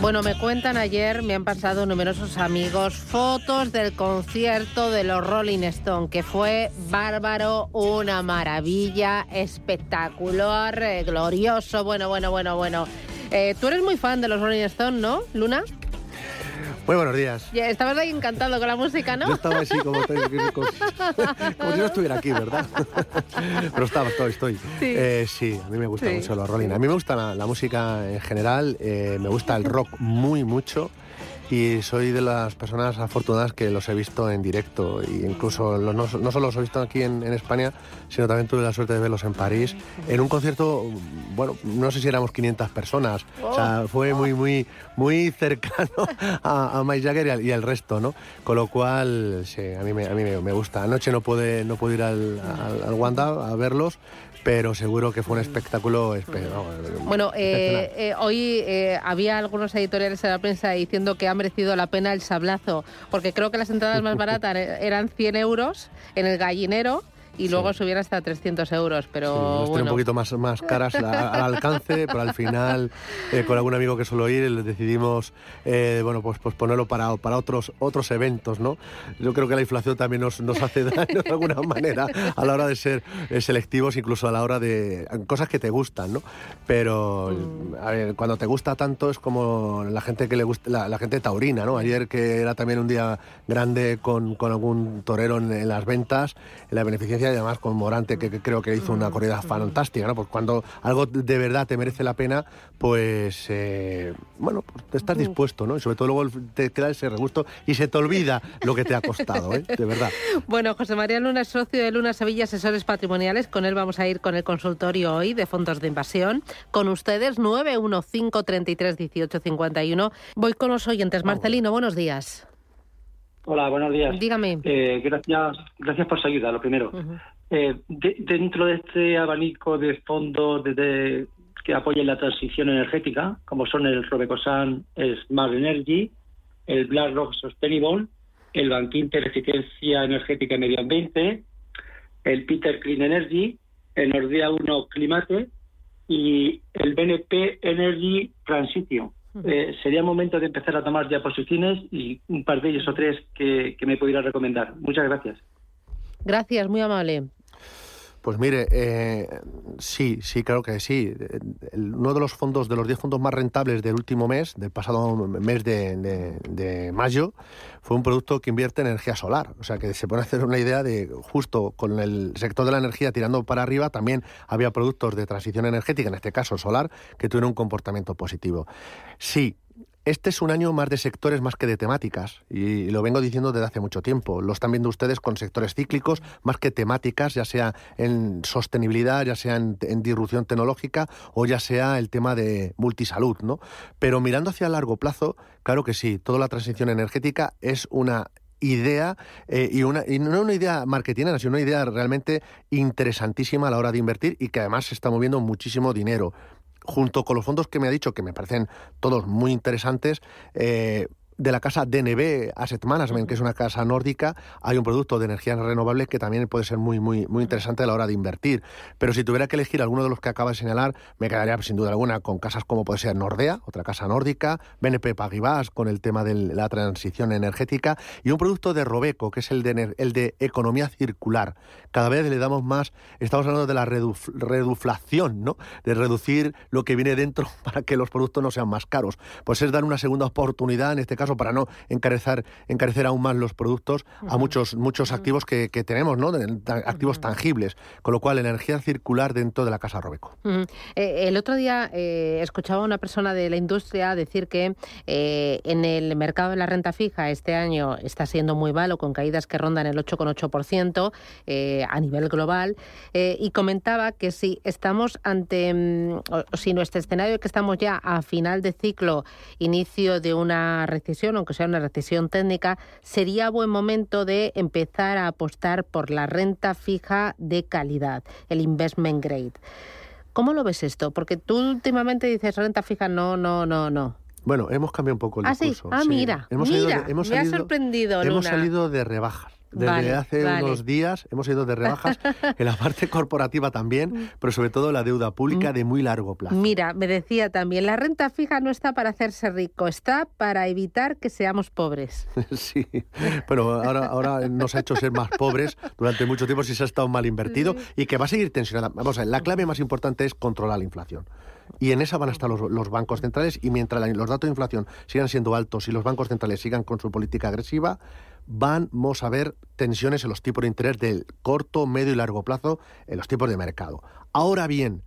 Bueno, me cuentan ayer, me han pasado numerosos amigos fotos del concierto de los Rolling Stone, que fue bárbaro, una maravilla, espectacular, eh, glorioso, bueno, bueno, bueno, bueno. Eh, Tú eres muy fan de los Rolling Stone, ¿no, Luna? Muy buenos días. Ya Estabas ahí encantado con la música, ¿no? Yo estaba así como, estoy- como, como si no estuviera aquí, ¿verdad? Pero estaba, estoy, estoy. Sí. Eh, sí, a mí me gusta Sí. mucho los Rolling. A mí me gusta la, la música en general, eh, me gusta el rock muy mucho y soy de las personas afortunadas que los he visto en directo e incluso los- no, no solo los he visto aquí en, en España, sino también tuve la suerte de verlos en París en un concierto, bueno, no sé si éramos 500 personas, o sea, fue muy, muy, muy cercano a, a Mike Jagger y al, y al resto, ¿no? Con lo cual, sí, a mí me, a mí me, me gusta. Anoche no pude, no pude ir al, al, al Wanda a verlos, pero seguro que fue un espectáculo espe- no, Bueno, eh, eh, hoy eh, había algunos editoriales en la prensa diciendo que ha merecido la pena el sablazo, porque creo que las entradas más baratas eran 100 euros en el gallinero y luego subían hasta 300 euros, Sí, pero tiene bueno. un poquito más, más caras al alcance, pero al final, eh, con algún amigo que suelo ir, decidimos eh, bueno, pues, pues ponerlo para, para otros, otros eventos. ¿no? Yo creo que la inflación también nos, nos hace daño de alguna manera a la hora de ser eh, selectivos, incluso a la hora de cosas que te gustan. ¿no? Pero a ver, cuando te gusta tanto es como la gente que le gusta, la, la gente taurina. ¿no? Ayer que era también un día grande con, con algún torero en, en las ventas, en la beneficencia y además con Morante, que, que creo que hizo una corrida fantástica, ¿no? Pues cuando algo de verdad te merece la pena, pues eh, bueno, pues estás dispuesto, ¿no? Y sobre todo luego te queda ese regusto y se te olvida lo que te ha costado, ¿eh? De verdad. Bueno, José María Luna es socio de Luna Sevilla Asesores Patrimoniales. Con él vamos a ir con el consultorio hoy de fondos de invasión. Con ustedes, 915331851. Voy con los oyentes. Marcelino, buenos días. Hola, buenos días. Dígame. Eh, gracias, gracias por su ayuda, lo primero. Eh, de- dentro de este abanico de fondos de- de- que apoyan la transición energética, como son el Robecosan Smart Energy, el BlackRock Sustainable, el Bank Inter Eficiencia Energética y Medio Ambiente, el Peter Clean Energy, el Nordea 1 Climate y el BNP Energy Transition. Eh, sería momento de empezar a tomar ya posiciones y un par de ellos o tres que, que me pudiera recomendar. Muchas gracias. Gracias, muy amable. Pues mire, eh, sí, sí, claro que sí. Uno de los fondos, de los 10 fondos más rentables del último mes, del pasado mes de, de- de mayo, fue un producto que invierte en energía solar. O sea, que se puede hacer una idea de, justo con el sector de la energía tirando para arriba, también había productos de transición energética, en este caso solar, que tuvieron un comportamiento positivo. Sí, este es un año más de sectores más que de temáticas, y lo vengo diciendo desde hace mucho tiempo. Lo están viendo ustedes con sectores cíclicos más que temáticas, ya sea en sostenibilidad, ya sea en, disrupción tecnológica o ya sea el tema de multisalud, ¿no? Pero mirando hacia largo plazo, claro que sí, toda la transición energética es una idea eh, y, una, y no una idea marketingera, sino una idea realmente interesantísima a la hora de invertir y que además se está moviendo muchísimo dinero junto con los fondos que me ha dicho, que me parecen todos muy interesantes, eh, de la casa DNB Asset Management, que es una casa nórdica, hay un producto de energías renovables que también puede ser muy, muy, muy interesante a la hora de invertir. Pero si tuviera que elegir alguno de los que acaba de señalar, me quedaría sin duda alguna con casas como puede ser Nordea, otra casa nórdica, BNP Paribas con el tema de la transición energética y un producto de Robeco, que es el de, el de economía circular. Cada vez le damos más, estamos hablando de la reduf- reduflación, ¿no? De reducir lo que viene dentro para que los productos no sean más caros. Pues es dar una segunda oportunidad, en este caso, caso, para no encarecer, encarecer aún más los productos a muchos, muchos activos que, que tenemos, ¿no? Activos tangibles. Con lo cual, energía circular dentro de la casa Robeco. Eh, el otro día eh, escuchaba a una persona de la industria decir que eh, en el mercado de la renta fija este año está siendo muy malo, con caídas que rondan el 8,8% eh, a nivel global, y comentaba que si estamos ante, mm, o, o si nuestro escenario es que estamos ya a final de ciclo, inicio de una recesión, aunque sea una recesión técnica, sería buen momento de empezar a apostar por la renta fija de calidad, el investment grade. ¿Cómo lo ves esto? Porque tú últimamente dices renta fija, no, no, no, no. Bueno, hemos cambiado un poco el Ah, sí. discurso. Ah, mira, Hemos mira, salido de- hemos me ha salido- sorprendido, Hemos Luna. salido de rebajas. Desde Vale, hace vale. unos días hemos ido de rebajas en la parte corporativa también, pero sobre todo la deuda pública de muy largo plazo. Mira, me decía también, la renta fija no está para hacerse rico, está para evitar que seamos pobres. Sí, pero ahora, ahora nos ha hecho ser más pobres durante mucho tiempo si se ha estado mal invertido y que va a seguir tensionada. Vamos a ver, la clave más importante es controlar la inflación. Y en esa van a estar los, los bancos centrales y mientras la- los datos de inflación sigan siendo altos y los bancos centrales sigan con su política agresiva, vamos a ver tensiones en los tipos de interés del corto, medio y largo plazo en los tipos de mercado. Ahora bien,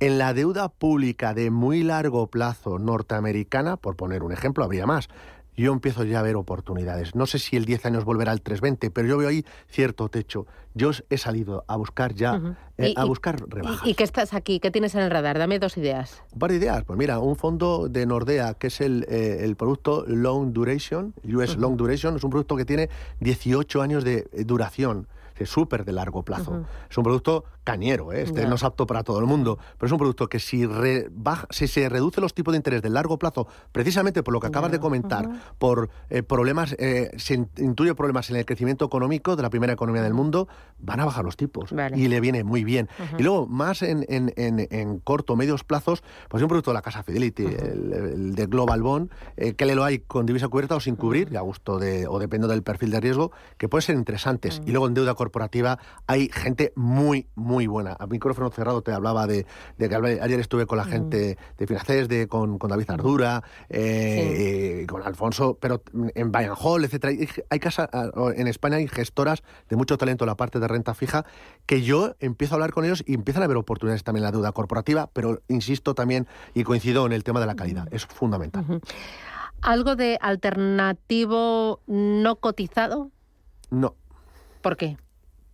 en la deuda pública de muy largo plazo norteamericana, por poner un ejemplo, habría más. Yo empiezo ya a ver oportunidades. No sé si el 10 años volverá al 320, pero yo veo ahí cierto techo. Yo he salido a buscar ya, Ujú. eh, Y- a y- buscar ¿Y, rebajas. y qué estás aquí? ¿Qué tienes en el radar? Dame dos ideas. Un par de ideas. Pues mira, un fondo de Nordea, que es el, eh, el producto Long Duration, US Long Duration, es un producto que tiene 18 años de eh, duración. Es súper de largo plazo. Es un producto cañero, ¿eh? este no es apto para todo el mundo, pero es un producto que si, re- baja- si se reduce los tipos de interés de largo plazo, precisamente por lo que acabas de comentar, por eh, problemas, eh, se in- intuye problemas en el crecimiento económico de la primera economía del mundo, van a bajar los tipos. Vale. Y le viene muy bien. Y luego, más en, en, en, en corto, medios plazos, pues hay un producto de la casa Fidelity, el, el de Global Bond, eh, que le lo hay con divisa cubierta o sin cubrir, a gusto de, o depende del perfil de riesgo, que pueden ser interesantes. Y luego en deuda corporativa hay gente muy, muy buena. A micrófono cerrado te hablaba de, de que ayer estuve con la gente de Finacés, de, con, con David Ardura, eh, con Alfonso, pero en Bayern Hall, etcétera. Hay, casa, en España hay gestoras de mucho talento en la parte de renta fija que yo empiezo a hablar con ellos y empiezan a ver oportunidades también en la deuda corporativa, pero insisto también y coincido en el tema de la calidad. Es fundamental. ¿Algo de alternativo no cotizado? No, ¿Por qué?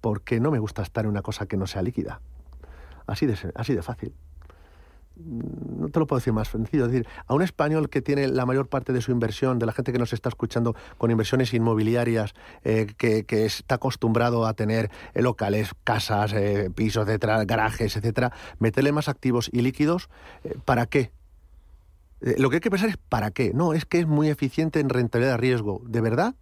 Porque no me gusta estar en una cosa que no sea líquida. Así de, fácil. Mm, No te lo puedo decir más sencillo. Es decir, a un español que tiene la mayor parte de su inversión, de la gente que nos está escuchando con inversiones inmobiliarias, eh, que, está acostumbrado a tener eh, locales, casas, eh, pisos, etcétera, garajes, etcétera, meterle más activos y líquidos, ¿para qué? Lo que hay que pensar es ¿para qué? No, es que es muy eficiente en rentabilidad de riesgo. ¿De verdad?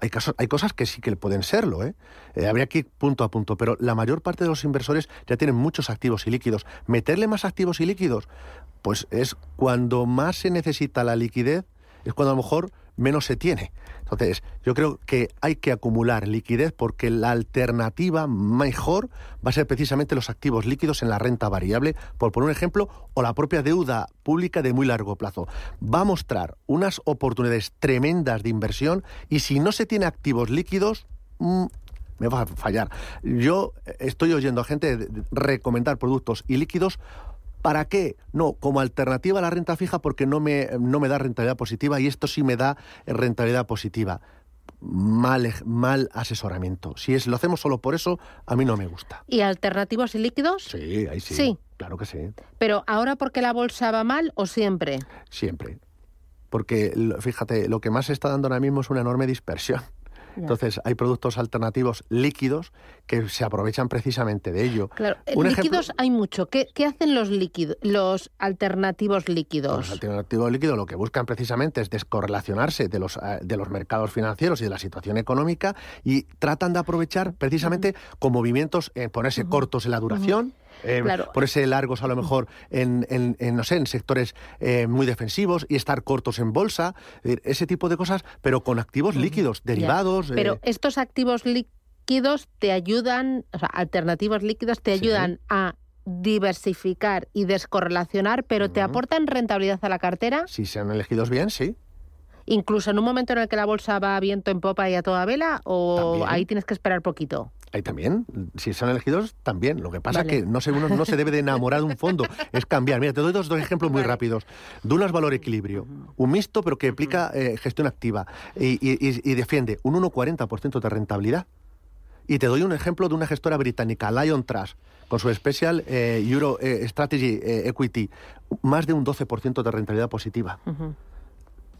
Hay, hay cosas que sí que pueden serlo, ¿eh? Eh, Habría que ir punto a punto, pero la mayor parte de los inversores ya tienen muchos activos y líquidos. Meterle más activos y líquidos, pues es cuando más se necesita la liquidez, es cuando a lo mejor menos se tiene. Entonces, yo creo que hay que acumular liquidez porque la alternativa mejor va a ser precisamente los activos líquidos en la renta variable, por poner un ejemplo, o la propia deuda pública de muy largo plazo. Va a mostrar unas oportunidades tremendas de inversión y si no se tiene activos líquidos, mm, me va a fallar. Yo estoy oyendo a gente recomendar productos y líquidos ¿Para qué? No, como alternativa a la renta fija porque no me, no me da rentabilidad positiva y esto sí me da eh, rentabilidad positiva. Mal, mal asesoramiento. Si es, lo hacemos solo por eso, a mí no me gusta. ¿Y alternativos y líquidos? Sí, ahí sí. Sí. Claro que sí, Pero ahora porque la bolsa va mal o siempre? siempre. Porque, fíjate, lo que más se está dando ahora mismo es una enorme dispersión. Entonces, hay productos alternativos líquidos que se aprovechan precisamente de ello. Claro, Un líquidos ejemplo- hay mucho. ¿Qué, qué hacen los líquidos, los alternativos líquidos? Los alternativos líquidos lo que buscan precisamente es descorrelacionarse de los, eh, de los mercados financieros y de la situación económica y tratan de aprovechar precisamente con movimientos, eh, ponerse cortos en la duración. Eh, Claro. ponerse largos a lo mejor en, en- en, no sé, en sectores eh, muy defensivos y estar cortos en bolsa, ese tipo de cosas, pero con activos líquidos, derivados. Pero eh, estos activos líquidos te ayudan, o sea, alternativos líquidos te Sí. ayudan a diversificar y descorrelacionar, pero te aportan rentabilidad a la cartera. si sean elegidos bien, sí. Incluso en un momento en el que la bolsa va a viento en popa y a toda vela, o También. ahí tienes que esperar poquito. Ahí también, si son elegidos, también. Lo que pasa Vale. es que no se, uno no se debe de enamorar de un fondo, es cambiar. Mira, te doy dos, dos ejemplos muy Vale. rápidos. Dunas Valor Equilibrio, un mixto pero que implica eh, gestión activa y, y- y- defiende un 1,40% de rentabilidad. Y te doy un ejemplo de una gestora británica, Lion Trust, con su Special eh, Euro eh, Strategy eh, Equity, más de un 12% de rentabilidad positiva.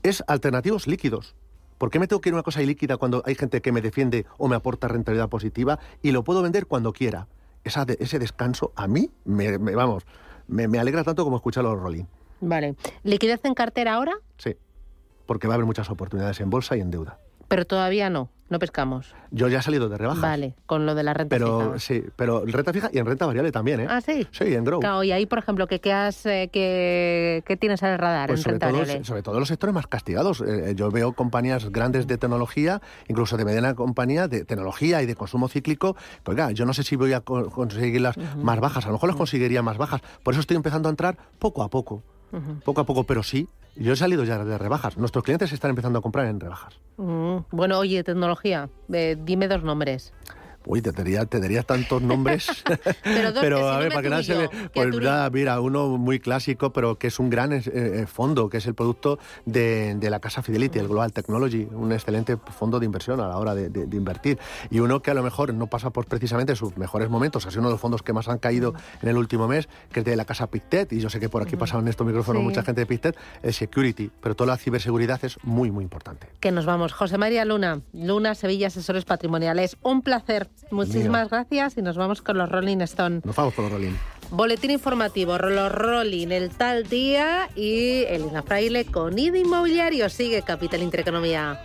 Es alternativos líquidos. ¿Por qué me tengo que ir a una cosa ilíquida cuando hay gente que me defiende o me aporta rentabilidad positiva y lo puedo vender cuando quiera? Esa de- ese descanso a mí, me, me- vamos, me, me alegra tanto como escuchar los rolling. Vale. ¿Liquidez en cartera ahora? Sí, porque va a haber muchas oportunidades en bolsa y en deuda. Pero todavía no, no pescamos. Yo ya he salido de rebajas. Vale, con lo de la renta Pero fija. sí, pero en renta fija y en renta variable también, ¿eh? Ah, sí. Sí, en Grow. Claro, y ahí, por ejemplo, ¿qué, qué, has, eh, qué- qué tienes en el radar Pues en sobre renta todo, variable? sobre todo los sectores más castigados. Eh, yo veo compañías grandes de tecnología, incluso de mediana compañía de tecnología y de consumo cíclico. que, Oiga, yo no sé si voy a co- conseguirlas más bajas. A lo mejor las conseguiría más bajas. Por eso estoy empezando a entrar poco a poco. Poco a poco, pero sí. Yo he salido ya de rebajas. Nuestros clientes están empezando a comprar en rebajas. Mm, Bueno, oye, tecnología, eh, dime dos nombres. Uy, te daría, te daría tantos nombres. Pero dos, si a ver, para que nadie se Pues nada, mira, uno muy clásico, pero que es un gran eh, eh, fondo, que es el producto de, de la casa Fidelity, el Global Technology, un excelente fondo de inversión a la hora de, de- de invertir. Y uno que a lo mejor no pasa por precisamente sus mejores momentos, ha sido uno de los fondos que más han caído en el último mes, que es de la casa Pictet, y yo sé que por aquí pasaban en estos micrófonos Sí. mucha gente de Pictet, es Security, pero toda la ciberseguridad es muy, muy importante. Que nos vamos. José María Luna, Luna Sevilla Asesores Patrimoniales. Un placer. Muchísimas gracias y nos vamos con los Rolling Stone. Nos vamos por los Rolling. Boletín informativo, los Rolling, el tal día y Elena Fraile con IDA Inmobiliario. Sigue Capital Intereconomía.